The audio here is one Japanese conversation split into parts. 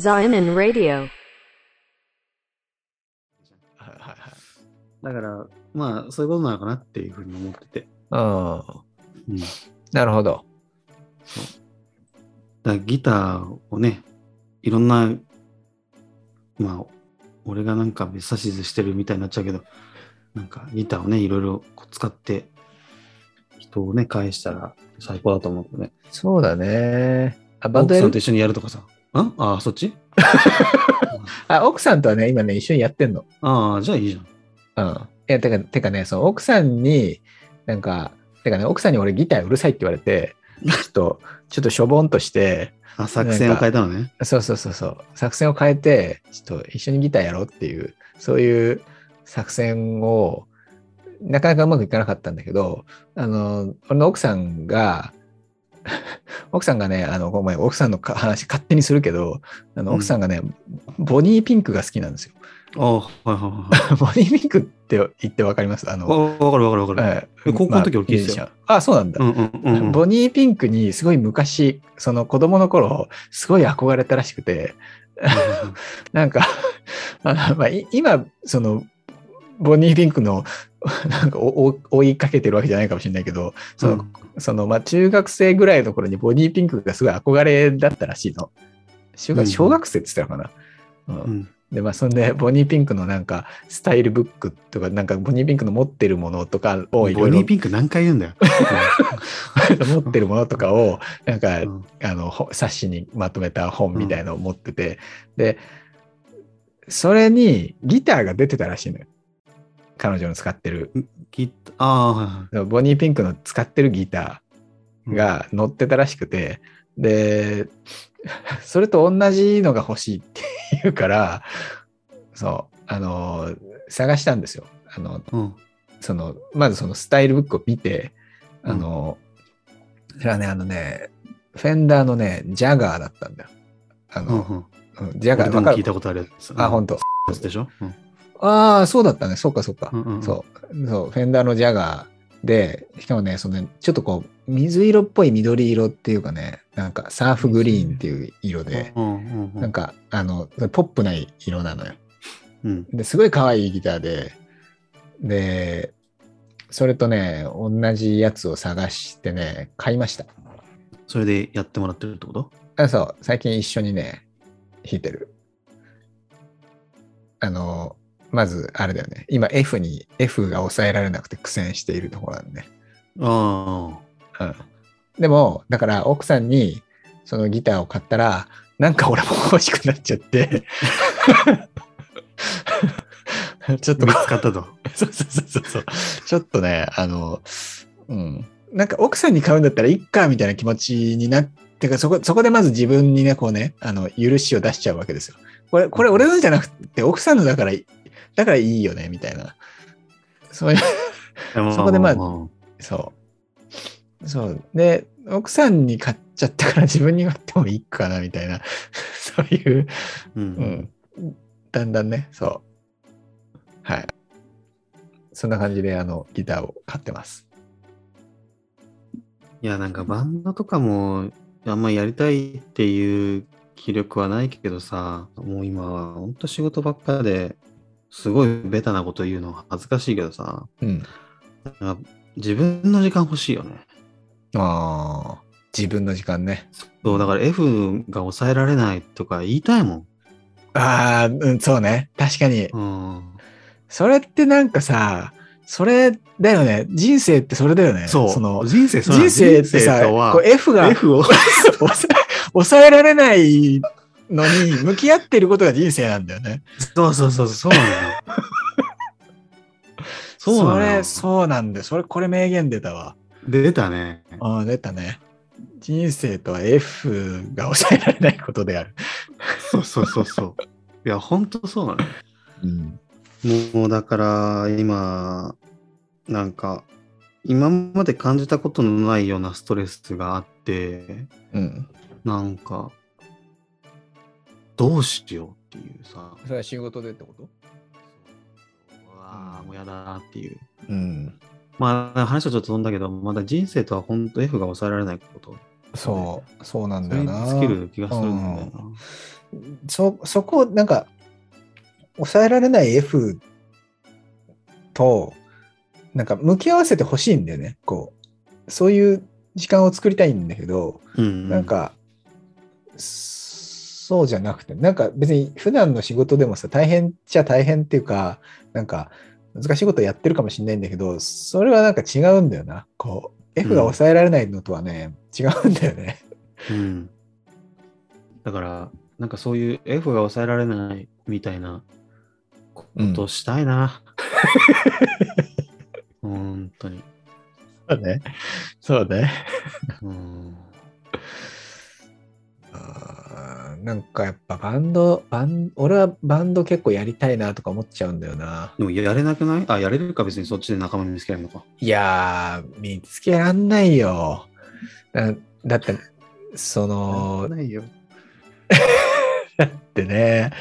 Zion Radio. はいはいはい。だから、まあ、そういうことなのかなっていうふうに思ってて。うん。うん。なるほど。らギターをね、いろんな、まあ、俺がなんか指図してるみたいになっちゃうけど、なんかギターをね、いろいろこう使って、人をね、返したら最高だと思うけどね。そうだね。あ、バンドやる？奥さんと一緒にやるとかさ。ん？ああ、そっち？あ、奥さんとはね、今ね、一緒にやってんの。ああ、じゃあいいじゃん。うん。いや、てか、てかね、その奥さんに、なんか、てかね、奥さんに俺ギターうるさいって言われて、ちょっと、ちょっとしょぼんとして、あ、作戦を変えたのね。そうそうそうそう、作戦を変えて、ちょっと一緒にギターやろうっていう、そういう作戦を、なかなかうまくいかなかったんだけど、あの、俺の奥さんが、奥さんがね、あの、ごめん、奥さんのか話勝手にするけど、あのうん奥さんがね、ボニーピンクが好きなんですよ。ああ、はいはいはい ボニーピンクって言ってわかります？あの、はい。わわかるわかるわかる。ええ高校の時俺聞いてたよミュージシャンあ、そうなんだ。うんうんうんうん。ボニーピンクにすごい昔、その子供の頃、すごい憧れたらしくて、なんか、あのまあ、い今、その、ボニーピンクの、なんか追いかけてるわけじゃないかもしれないけど、その、そのまあ、中学生ぐらいの頃にボニーピンクがすごい憧れだったらしいの。小学うん小学生って言ってたのかな。うんうんで、まあ、そんで、ボニーピンクのなんか、スタイルブックとか、なんか、ボニーピンクの持ってるものとかをいろいろボニーピンク何回言うんだよ。持ってるものとかを、なんか、うんあの、ほ冊子にまとめた本みたいのを持ってて、で、それにギターが出てたらしいのよ。彼女の使ってる。ギター、ああ。ボニーピンクの使ってるギターが載ってたらしくて、で、それと同じのが欲しいって言うから、そう、あの、探したんですよ。あの、うん。その、まずそのスタイルブックを見て、あの、それはね、あのね、フェンダーのね、ジャガーだったんだよ。あの、うんうん。うんジャガー、聞いたことあるやつ。あ、本当当。でしょ？うんああ、そうだったね。そうか、そうか。うんうんうんそう。そう、フェンダーのジャガーで、しかもね、そのね、ちょっとこう、水色っぽい緑色っていうかね、なんかサーフグリーンっていう色で、うんうんうんなんか、あの、ポップな色なのよ。うん。ですごい可愛いギターで、で、それとね、同じやつを探してね、買いました。それでやってもらってるってこと？あそう、最近一緒にね、弾いてる。あの、まず、あれだよね。今 F に、F が抑えられなくて苦戦しているところなんで。あうん。でも、だから奥さんにそのギターを買ったら、なんか俺も欲しくなっちゃって、ちょっあ。と見つかったと。そ うそうそうそうそう。ちょっとね、あの、うん。なんか奥さんに買うんだったらいっかみたいな気持ちになってか、そこ、そこでまず自分にね、こうね、あの、許しを出しちゃうわけですよ。これ、これ俺のじゃなくて奥さんのだからい、だからいいよね、みたいな。そういう、そこでまあそう。そう。で、奥さんに買っちゃったから自分に買ってもいいかな、みたいな。そういう、う。うんん。だんだんね、そう。はい。そんな感じで、あの、ギターを買ってます。いや、なんかバンドとかもあんまやりたいっていう気力はないけどさ、もう今はほんと仕事ばっかですごいベタなこと言うの恥ずかしいけどさ、うん。自分の時間欲しいよね。ああ、自分の時間ね。そう、だから F が抑えられないとか言いたいもん。ああ、うん、そうね。確かに。うん。それってなんかさ、それだよね。人生ってそれだよね。そう。その、人生人生ってさ、こう F が F を 抑えられないのに向き合ってることが人生なんだよね。そうそうそう、そうなのよ。そうなのよそれ、そうなんだよ。それ、これ名言出たわ。出たね。ああ、出たね。人生とは F が抑えられないことである。そうそうそうそう。いや、ほんとそうなのよ。うん。もうだから今、なんか、今まで感じたことのないようなストレスがあって、うん。なんか、どうしようっていうさ、それは仕事でってこと？うわあ、もうやだなっていう。うん。まあ、話はちょっと飛んだけど、まだ人生とは本当 F が抑えられないこと。そう、そうなんだよな。尽きる気がするんだよな。そ、そこをなんか、抑えられない F と、なんか向き合わせてほしいんだよね。こう、そういう時間を作りたいんだけど、うんなん、か、そうじゃなくて、なんか別に普段の仕事でもさ、大変っちゃ大変っていうか、なんか難しいことやってるかもしれないんだけど、それはなんか違うんだよな。こう、F が抑えられないのとはね、違うんだよね。うん。だから、なんかそういう F が抑えられないみたいなことをしたいな。本当に。そうね。そうね。うん。なんかやっぱバンド、バン俺はバンド結構やりたいなとか思っちゃうんだよな。でもやれなくない？あ、やれるか別にそっちで仲間見つけられるのか。いやー、見つけらんないよ。だだって、その、ないよ。だってね、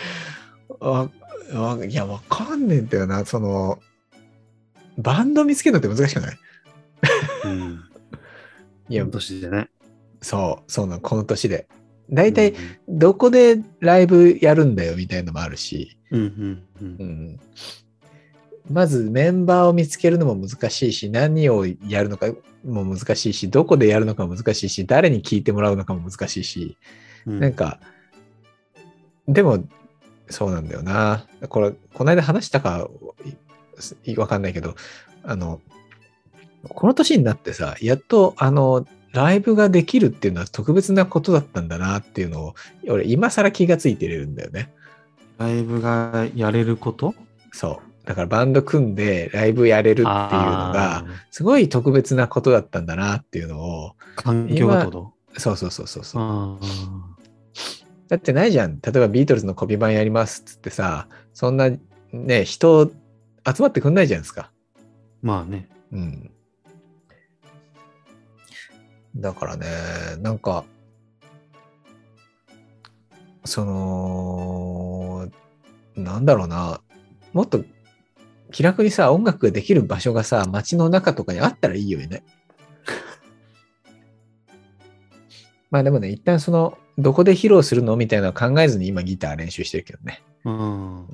わわいや、わかんねえんだよな。その、バンド見つけるのって難しくない？うん。いやこの、年でね。そう、そうなの、この年で。大体、うんどこでライブやるんだよみたいのもあるし、うんうんうん。うん、まずメンバーを見つけるのも難しいし、何をやるのかも難しいし、どこでやるのかも難しいし、誰に聞いてもらうのかも難しいし、うん。なんか、でも、そうなんだよな。これ、この間話したかいわかんないけど、あの、この年になってさ、やっと、あの、ライブができるっていうのは特別なことだったんだなっていうのを、俺、今更気がついてるんだよね。ライブがやれること？そう。だからバンド組んでライブやれるっていうのが、すごい特別なことだったんだなっていうのを、環境がと？そうそうそうそうそう。あだってないじゃん。例えばビートルズのコピー版やりますっつってさ、そんなね、人集まってくんないじゃないですか。ーまあね。うん。だからね、なんか、その、なんだろうな、もっと気楽にさ、音楽ができる場所がさ、街の中とかにあったらいいよね。まあでもね、一旦その、どこで披露するのみたいなのは考えずに今ギター練習してるけどね。うん。